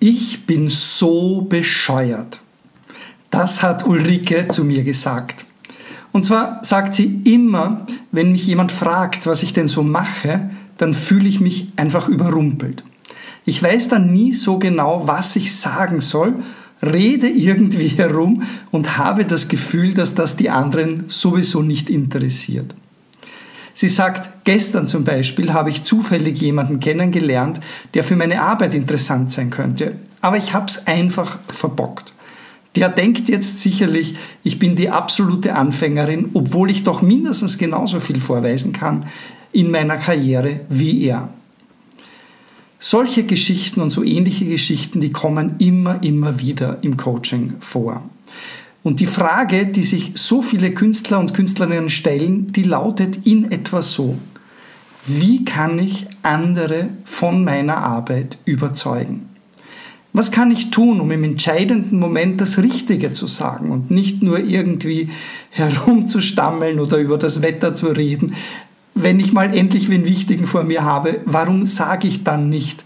Ich bin so bescheuert. Das hat Ulrike zu mir gesagt. Und zwar sagt sie immer, wenn mich jemand fragt, was ich denn so mache, dann fühle ich mich einfach überrumpelt. Ich weiß dann nie so genau, was ich sagen soll, rede irgendwie herum und habe das Gefühl, dass das die anderen sowieso nicht interessiert. Sie sagt, gestern zum Beispiel habe ich zufällig jemanden kennengelernt, der für meine Arbeit interessant sein könnte, aber ich habe es einfach verbockt. Der denkt jetzt sicherlich, ich bin die absolute Anfängerin, obwohl ich doch mindestens genauso viel vorweisen kann in meiner Karriere wie er. Solche Geschichten und so ähnliche Geschichten, die kommen immer, immer wieder im Coaching vor. Und die Frage, die sich so viele Künstler und Künstlerinnen stellen, die lautet in etwa so. Wie kann ich andere von meiner Arbeit überzeugen? Was kann ich tun, um im entscheidenden Moment das Richtige zu sagen und nicht nur irgendwie herumzustammeln oder über das Wetter zu reden? Wenn ich mal endlich den Wichtigen vor mir habe, warum sage ich dann nicht,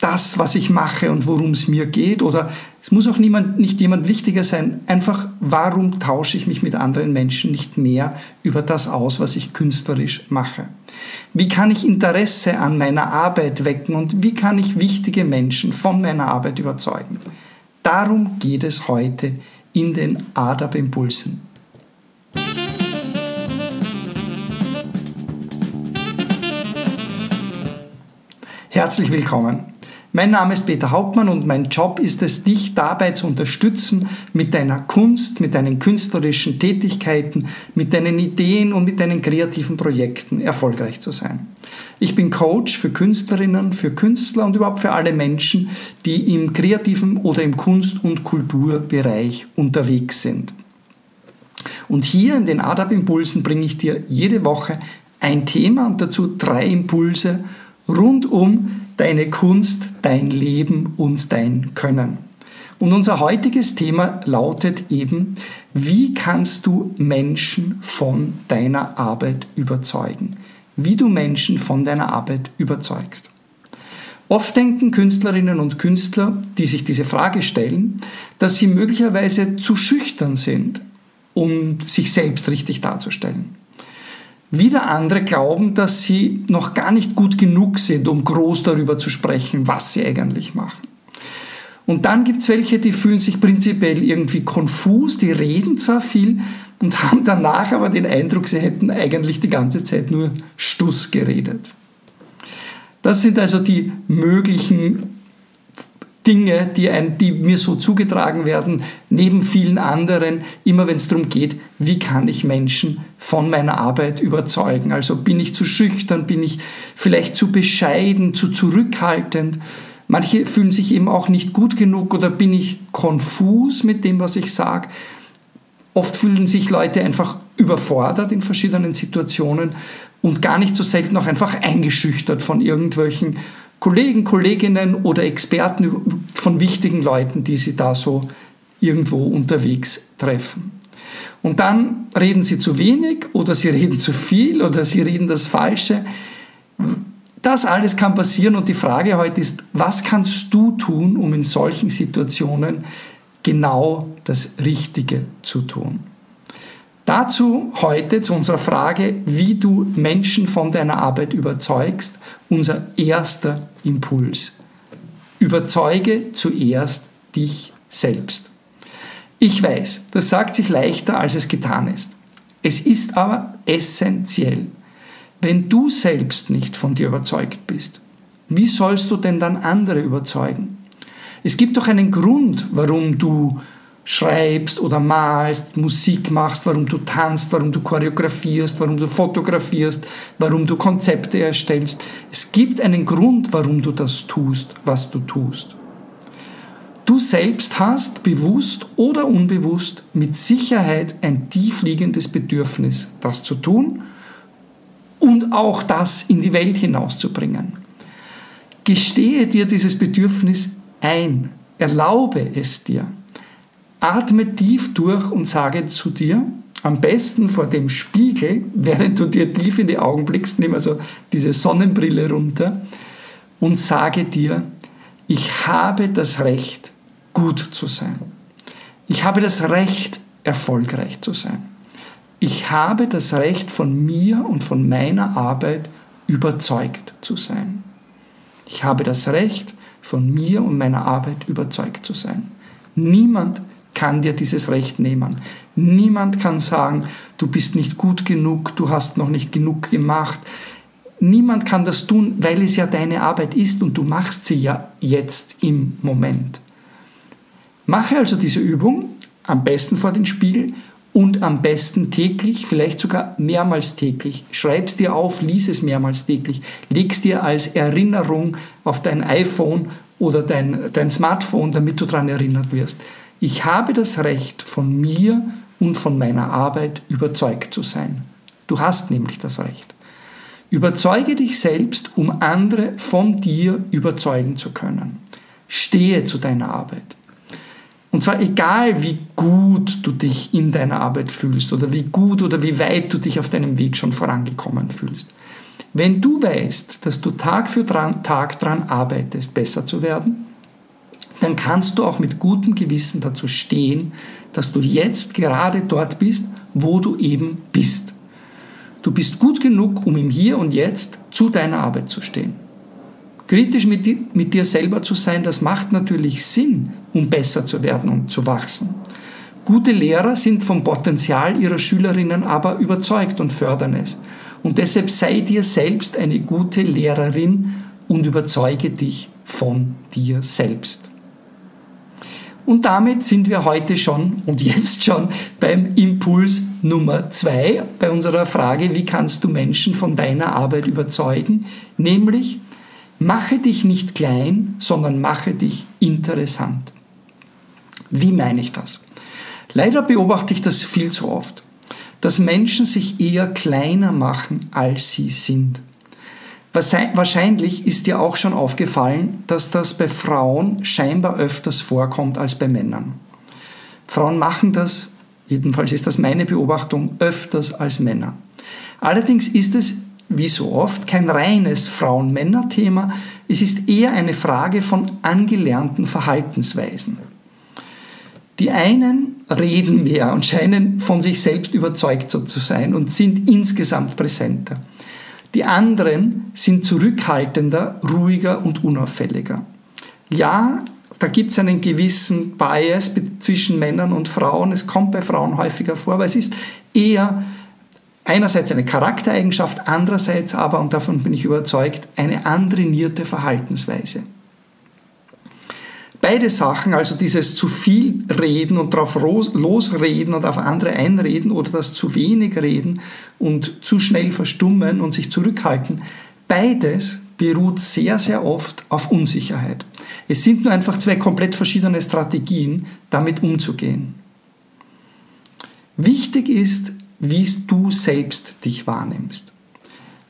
das, was ich mache und worum es mir geht. Oder es muss auch niemand, nicht jemand wichtiger sein. Einfach, warum tausche ich mich mit anderen Menschen nicht mehr über das aus, was ich künstlerisch mache? Wie kann ich Interesse an meiner Arbeit wecken und wie kann ich wichtige Menschen von meiner Arbeit überzeugen? Darum geht es heute in den ADAP-Impulsen. Herzlich willkommen. Mein Name ist Peter Hauptmann und mein Job ist es, dich dabei zu unterstützen, mit deiner Kunst, mit deinen künstlerischen Tätigkeiten, mit deinen Ideen und mit deinen kreativen Projekten erfolgreich zu sein. Ich bin Coach für Künstlerinnen, für Künstler und überhaupt für alle Menschen, die im kreativen oder im Kunst- und Kulturbereich unterwegs sind. Und hier in den ADAP-Impulsen bringe ich dir jede Woche ein Thema und dazu drei Impulse rund um deine Kunst, dein Leben und dein Können. Und unser heutiges Thema lautet eben, wie kannst du Menschen von deiner Arbeit überzeugen? Wie du Menschen von deiner Arbeit überzeugst. Oft denken Künstlerinnen und Künstler, die sich diese Frage stellen, dass sie möglicherweise zu schüchtern sind, um sich selbst richtig darzustellen. Wieder andere glauben, dass sie noch gar nicht gut genug sind, um groß darüber zu sprechen, was sie eigentlich machen. Und dann gibt es welche, die fühlen sich prinzipiell irgendwie konfus, die reden zwar viel und haben danach aber den Eindruck, sie hätten eigentlich die ganze Zeit nur Stuss geredet. Das sind also die möglichen Dinge, die, ein, die mir so zugetragen werden, neben vielen anderen, immer wenn es darum geht, wie kann ich Menschen von meiner Arbeit überzeugen. Also bin ich zu schüchtern, bin ich vielleicht zu bescheiden, zu zurückhaltend. Manche fühlen sich eben auch nicht gut genug oder bin ich konfus mit dem, was ich sage. Oft fühlen sich Leute einfach überfordert in verschiedenen Situationen und gar nicht so selten auch einfach eingeschüchtert von irgendwelchen Kollegen, Kolleginnen oder Experten von wichtigen Leuten, die sie da so irgendwo unterwegs treffen. Und dann reden sie zu wenig oder sie reden zu viel oder sie reden das Falsche. Das alles kann passieren und die Frage heute ist, was kannst du tun, um in solchen Situationen genau das Richtige zu tun? Dazu heute zu unserer Frage, wie du Menschen von deiner Arbeit überzeugst, unser erster Impuls. Überzeuge zuerst dich selbst. Ich weiß, das sagt sich leichter, als es getan ist. Es ist aber essentiell. Wenn du selbst nicht von dir überzeugt bist, wie sollst du denn dann andere überzeugen? Es gibt doch einen Grund, warum du schreibst oder malst, Musik machst, warum du tanzt, warum du choreografierst, warum du fotografierst, warum du Konzepte erstellst. Es gibt einen Grund, warum du das tust, was du tust. Du selbst hast, bewusst oder unbewusst, mit Sicherheit ein tiefliegendes Bedürfnis, das zu tun und auch das in die Welt hinauszubringen. Gestehe dir dieses Bedürfnis ein, erlaube es dir. Atme tief durch und sage zu dir, am besten vor dem Spiegel, während du dir tief in die Augen blickst, nimm also diese Sonnenbrille runter und sage dir, Ich habe das Recht, gut zu sein. Ich habe das Recht, erfolgreich zu sein. Ich habe das Recht, von mir und von meiner Arbeit überzeugt zu sein. Ich habe das Recht, von mir und meiner Arbeit überzeugt zu sein. Niemand kann dir dieses Recht nehmen. Niemand kann sagen, du bist nicht gut genug, du hast noch nicht genug gemacht. Niemand kann das tun, weil es ja deine Arbeit ist und du machst sie ja jetzt im Moment. Mache also diese Übung, am besten vor den Spiegel und am besten täglich, vielleicht sogar mehrmals täglich. Schreib es dir auf, lies es mehrmals täglich, leg es dir als Erinnerung auf dein iPhone oder dein, dein Smartphone, damit du daran erinnert wirst. Ich habe das Recht, von mir und von meiner Arbeit überzeugt zu sein. Du hast nämlich das Recht. Überzeuge dich selbst, um andere von dir überzeugen zu können. Stehe zu deiner Arbeit. Und zwar egal, wie gut du dich in deiner Arbeit fühlst oder wie gut oder wie weit du dich auf deinem Weg schon vorangekommen fühlst. Wenn du weißt, dass du Tag für Tag daran arbeitest, besser zu werden, dann kannst du auch mit gutem Gewissen dazu stehen, dass du jetzt gerade dort bist, wo du eben bist. Du bist gut genug, um im Hier und Jetzt zu deiner Arbeit zu stehen. Kritisch mit, dir, mit dir selber zu sein, das macht natürlich Sinn, um besser zu werden und zu wachsen. Gute Lehrer sind vom Potenzial ihrer Schülerinnen aber überzeugt und fördern es. Und deshalb sei dir selbst eine gute Lehrerin und überzeuge dich von dir selbst. Und damit sind wir heute schon und jetzt schon beim Impuls Nummer zwei bei unserer Frage, wie kannst du Menschen von deiner Arbeit überzeugen? Nämlich, mache dich nicht klein, sondern mache dich interessant. Wie meine ich das? Leider beobachte ich das viel zu oft, dass Menschen sich eher kleiner machen, als sie sind. Wahrscheinlich ist dir auch schon aufgefallen, dass das bei Frauen scheinbar öfters vorkommt als bei Männern. Frauen machen das, jedenfalls ist das meine Beobachtung, öfters als Männer. Allerdings ist es, wie so oft, kein reines Frauen-Männer-Thema, es ist eher eine Frage von angelernten Verhaltensweisen. Die einen reden mehr und scheinen von sich selbst überzeugt zu sein und sind insgesamt präsenter. Die anderen sind zurückhaltender, ruhiger und unauffälliger. Ja, da gibt es einen gewissen Bias zwischen Männern und Frauen. Es kommt bei Frauen häufiger vor, aber es ist eher einerseits eine Charaktereigenschaft, andererseits aber, und davon bin ich überzeugt, eine antrainierte Verhaltensweise. Beide Sachen, also dieses zu viel reden und darauf losreden und auf andere einreden oder das zu wenig reden und zu schnell verstummen und sich zurückhalten, beides beruht sehr, sehr oft auf Unsicherheit. Es sind nur einfach zwei komplett verschiedene Strategien, damit umzugehen. Wichtig ist, wie du selbst dich wahrnimmst.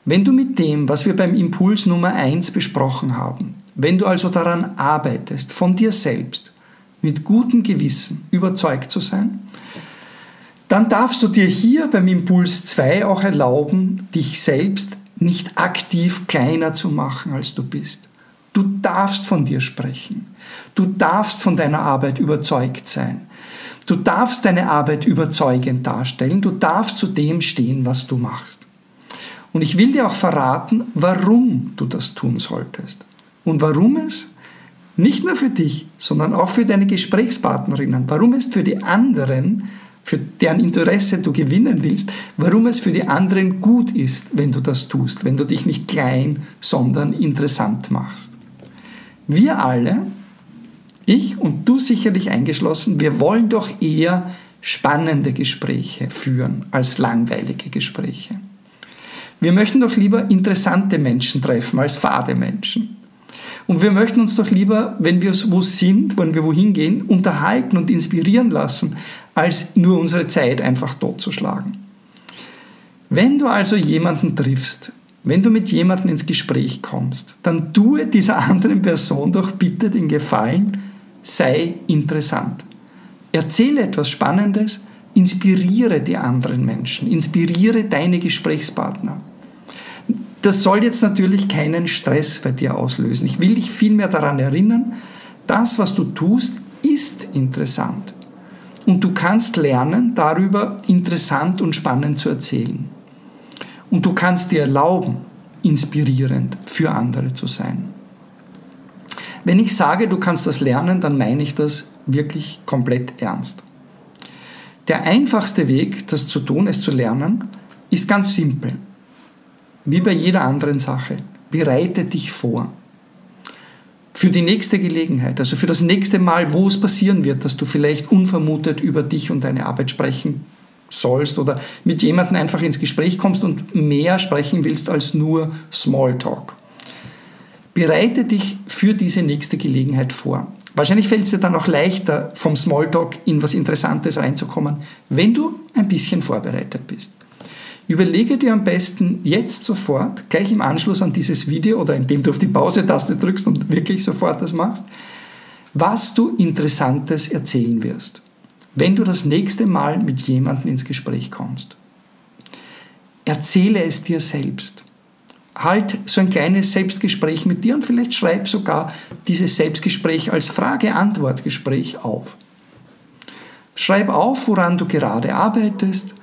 Wenn du mit dem, was wir beim Impuls Nummer 1 besprochen haben, wenn du also daran arbeitest, von dir selbst mit gutem Gewissen überzeugt zu sein, dann darfst du dir hier beim Impuls 2 auch erlauben, dich selbst nicht aktiv kleiner zu machen, als du bist. Du darfst von dir sprechen. Du darfst von deiner Arbeit überzeugt sein. Du darfst deine Arbeit überzeugend darstellen. Du darfst zu dem stehen, was du machst. Und ich will dir auch verraten, warum du das tun solltest. Und warum es nicht nur für dich, sondern auch für deine Gesprächspartnerinnen, warum es für die anderen, für deren Interesse du gewinnen willst, warum es für die anderen gut ist, wenn du das tust, wenn du dich nicht klein, sondern interessant machst. Wir alle, ich und du sicherlich eingeschlossen, wir wollen doch eher spannende Gespräche führen als langweilige Gespräche. Wir möchten doch lieber interessante Menschen treffen als fade Menschen. Und wir möchten uns doch lieber, wenn wir wo sind, wenn wir wohin gehen, unterhalten und inspirieren lassen, als nur unsere Zeit einfach totzuschlagen. Wenn du also jemanden triffst, wenn du mit jemandem ins Gespräch kommst, dann tue dieser anderen Person doch bitte den Gefallen, sei interessant. Erzähle etwas Spannendes, inspiriere die anderen Menschen, inspiriere deine Gesprächspartner Das soll jetzt natürlich keinen Stress bei dir auslösen. Ich will dich vielmehr daran erinnern, das, was du tust, ist interessant. Und du kannst lernen, darüber interessant und spannend zu erzählen. Und du kannst dir erlauben, inspirierend für andere zu sein. Wenn ich sage, du kannst das lernen, dann meine ich das wirklich komplett ernst. Der einfachste Weg, das zu tun, es zu lernen, ist ganz simpel. Wie bei jeder anderen Sache. Bereite dich vor. Für die nächste Gelegenheit, also für das nächste Mal, wo es passieren wird, dass du vielleicht unvermutet über dich und deine Arbeit sprechen sollst oder mit jemandem einfach ins Gespräch kommst und mehr sprechen willst als nur Smalltalk. Bereite dich für diese nächste Gelegenheit vor. Wahrscheinlich fällt es dir dann auch leichter, vom Smalltalk in was Interessantes reinzukommen, wenn du ein bisschen vorbereitet bist. Überlege dir am besten jetzt sofort, gleich im Anschluss an dieses Video oder indem du auf die Pause-Taste drückst und wirklich sofort das machst, was du Interessantes erzählen wirst wenn du das nächste Mal mit jemandem ins Gespräch kommst. Erzähle es dir selbst. Halt so ein kleines Selbstgespräch mit dir und vielleicht schreib sogar dieses Selbstgespräch als Frage-Antwort-Gespräch auf. Schreib auf, woran du gerade arbeitest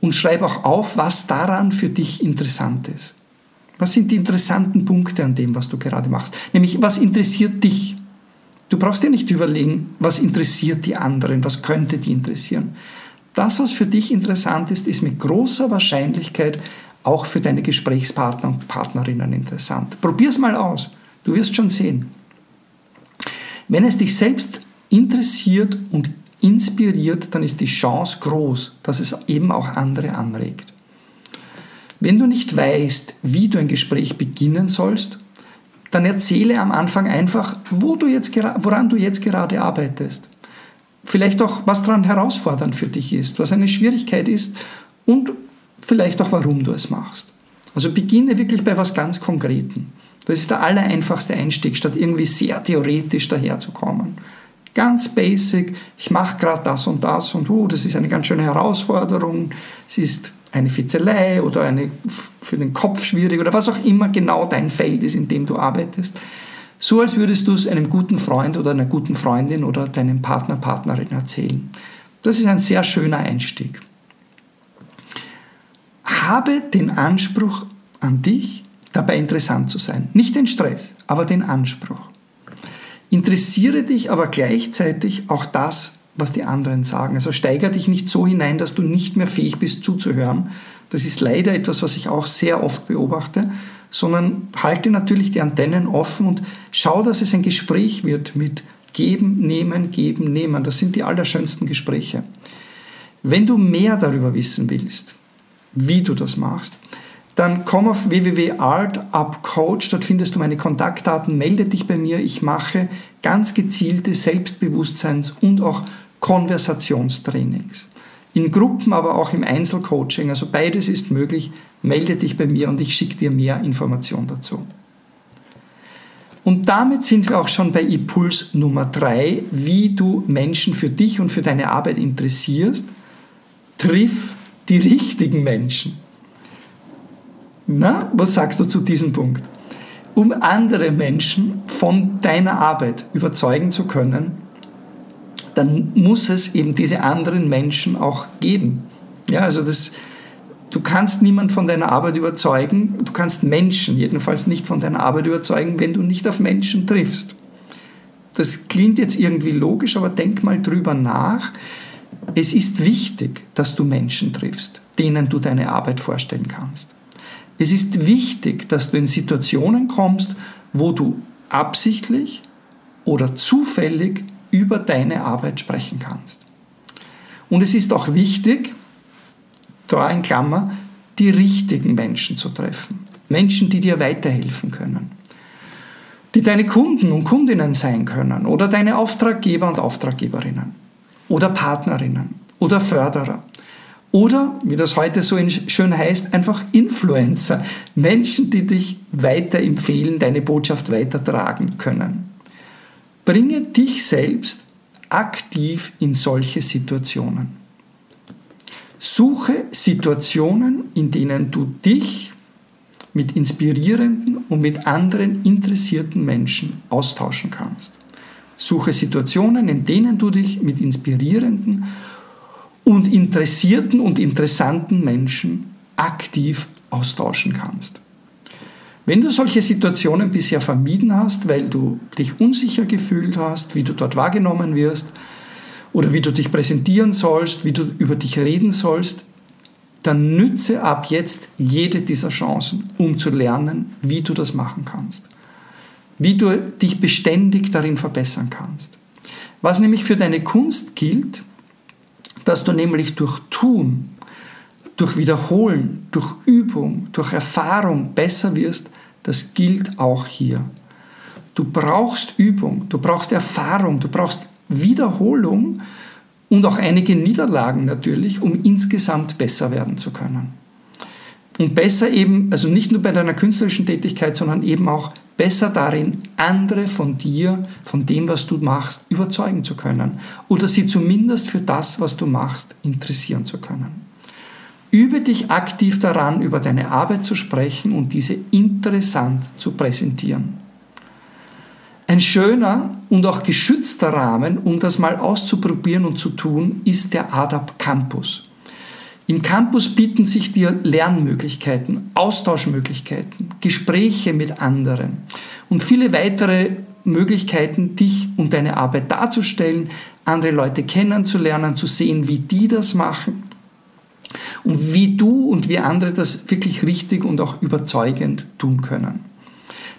und schreib auch auf, was daran für dich interessant ist. Was sind die interessanten Punkte an dem, was du gerade machst? Nämlich, was interessiert dich? Du brauchst dir nicht überlegen, was interessiert die anderen, was könnte die interessieren. Das, was für dich interessant ist, ist mit großer Wahrscheinlichkeit auch für deine Gesprächspartner und Partnerinnen interessant. Probier es mal aus. Du wirst schon sehen. Wenn es dich selbst interessiert und inspiriert, dann ist die Chance groß, dass es eben auch andere anregt. Wenn du nicht weißt, wie du ein Gespräch beginnen sollst, dann erzähle am Anfang einfach, wo du jetzt, woran du jetzt gerade arbeitest. Vielleicht auch, was daran herausfordernd für dich ist, was eine Schwierigkeit ist und vielleicht auch, warum du es machst. Also beginne wirklich bei was ganz Konkreten. Das ist der allereinfachste Einstieg, statt irgendwie sehr theoretisch daherzukommen. Ganz basic, ich mache gerade das und das und uh, das ist eine ganz schöne Herausforderung. Es ist eine Fitzelei oder eine für den Kopf schwierig oder was auch immer genau dein Feld ist, in dem du arbeitest. So als würdest du es einem guten Freund oder einer guten Freundin oder deinem Partner, Partnerin erzählen. Das ist ein sehr schöner Einstieg. Habe den Anspruch an dich, dabei interessant zu sein. Nicht den Stress, aber den Anspruch. Interessiere dich aber gleichzeitig auch das, was die anderen sagen. Also steiger dich nicht so hinein, dass du nicht mehr fähig bist zuzuhören. Das ist leider etwas, was ich auch sehr oft beobachte, sondern halte natürlich die Antennen offen und schau, dass es ein Gespräch wird mit geben, nehmen, geben, nehmen. Das sind die allerschönsten Gespräche. Wenn du mehr darüber wissen willst, wie du das machst, dann komm auf www.artupcoach, dort findest du meine Kontaktdaten, melde dich bei mir. Ich mache ganz gezielte Selbstbewusstseins- und auch Konversationstrainings. In Gruppen, aber auch im Einzelcoaching. Also beides ist möglich. Melde dich bei mir und ich schicke dir mehr Informationen dazu. Und damit sind wir auch schon bei Impuls Nummer 3, wie du Menschen für dich und für deine Arbeit interessierst. Triff die richtigen Menschen. Na, was sagst du zu diesem Punkt? Um andere Menschen von deiner Arbeit überzeugen zu können, dann muss es eben diese anderen Menschen auch geben. Ja, also das, du kannst niemand von deiner Arbeit überzeugen, du kannst Menschen jedenfalls nicht von deiner Arbeit überzeugen, wenn du nicht auf Menschen triffst. Das klingt jetzt irgendwie logisch, aber denk mal drüber nach. Es ist wichtig, dass du Menschen triffst, denen du deine Arbeit vorstellen kannst. Es ist wichtig, dass du in Situationen kommst, wo du absichtlich oder zufällig über deine Arbeit sprechen kannst. Und es ist auch wichtig, da in Klammer, die richtigen Menschen zu treffen. Menschen, die dir weiterhelfen können. Die deine Kunden und Kundinnen sein können oder deine Auftraggeber und Auftraggeberinnen oder Partnerinnen oder Förderer. Oder, wie das heute so schön heißt, einfach Influencer. Menschen, die dich weiterempfehlen, deine Botschaft weitertragen können. Bringe dich selbst aktiv in solche Situationen. Suche Situationen, in denen du dich mit inspirierenden und mit anderen interessierten Menschen austauschen kannst. Suche Situationen, in denen du dich mit inspirierenden und interessierten und interessanten Menschen aktiv austauschen kannst. Wenn du solche Situationen bisher vermieden hast, weil du dich unsicher gefühlt hast, wie du dort wahrgenommen wirst oder wie du dich präsentieren sollst, wie du über dich reden sollst, dann nütze ab jetzt jede dieser Chancen, um zu lernen, wie du das machen kannst. Wie du dich beständig darin verbessern kannst. Was nämlich für deine Kunst gilt, dass du nämlich durch Tun, durch Wiederholen, durch Übung, durch Erfahrung besser wirst, das gilt auch hier. Du brauchst Übung, du brauchst Erfahrung, du brauchst Wiederholung und auch einige Niederlagen natürlich, um insgesamt besser werden zu können. Und besser eben, also nicht nur bei deiner künstlerischen Tätigkeit, sondern eben auch besser darin, andere von dir, von dem, was du machst, überzeugen zu können oder sie zumindest für das, was du machst, interessieren zu können. Übe dich aktiv daran, über deine Arbeit zu sprechen und diese interessant zu präsentieren. Ein schöner und auch geschützter Rahmen, um das mal auszuprobieren und zu tun, ist der ADAP Campus. Im Campus bieten sich dir Lernmöglichkeiten, Austauschmöglichkeiten, Gespräche mit anderen und viele weitere Möglichkeiten, dich und deine Arbeit darzustellen, andere Leute kennenzulernen, zu sehen, wie die das machen und wie du und wie andere das wirklich richtig und auch überzeugend tun können.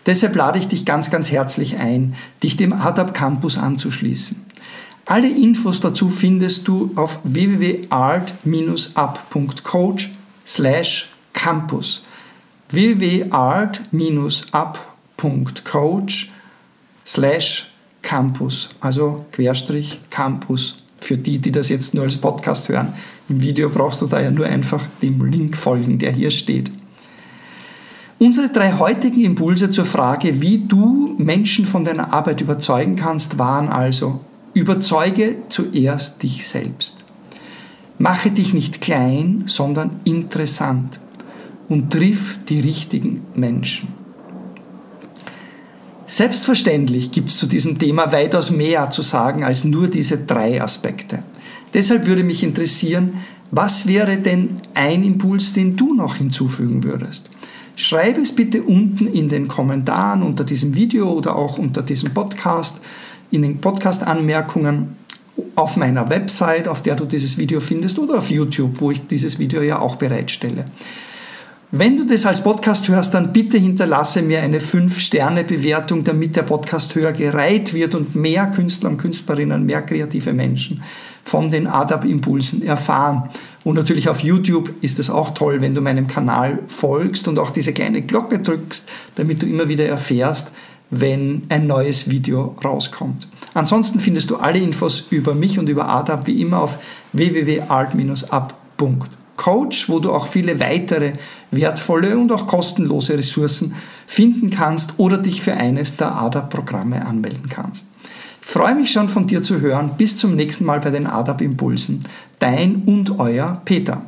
Deshalb lade ich dich ganz, ganz herzlich ein, dich dem ADAP Campus anzuschließen. Alle Infos dazu findest du auf www.art-up.coach slash campus www.art-up.coach slash campus, also Querstrich Campus. Für die, die das jetzt nur als Podcast hören. Im Video brauchst du da ja nur einfach dem Link folgen, der hier steht. Unsere drei heutigen Impulse zur Frage, wie du Menschen von deiner Arbeit überzeugen kannst, waren also Überzeuge zuerst dich selbst. Mache dich nicht klein, sondern interessant und triff die richtigen Menschen. Selbstverständlich gibt es zu diesem Thema weitaus mehr zu sagen als nur diese drei Aspekte. Deshalb würde mich interessieren, was wäre denn ein Impuls, den du noch hinzufügen würdest? Schreibe es bitte unten in den Kommentaren unter diesem Video oder auch unter diesem Podcast in den Podcast-Anmerkungen auf meiner Website, auf der du dieses Video findest, oder auf YouTube, wo ich dieses Video ja auch bereitstelle. Wenn du das als Podcast hörst, dann bitte hinterlasse mir eine 5-Sterne-Bewertung, damit der Podcast-Hörer gereiht wird und mehr Künstler und Künstlerinnen, mehr kreative Menschen von den ADAP-Impulsen erfahren. Und natürlich auf YouTube ist es auch toll, wenn du meinem Kanal folgst und auch diese kleine Glocke drückst, damit du immer wieder erfährst, wenn ein neues Video rauskommt. Ansonsten findest du alle Infos über mich und über ADAP wie immer auf www.art-up.coach, wo du auch viele weitere wertvolle und auch kostenlose Ressourcen finden kannst oder dich für eines der ADAP-Programme anmelden kannst. Ich freue mich schon von dir zu hören. Bis zum nächsten Mal bei den ADAP-Impulsen. Dein und euer Peter.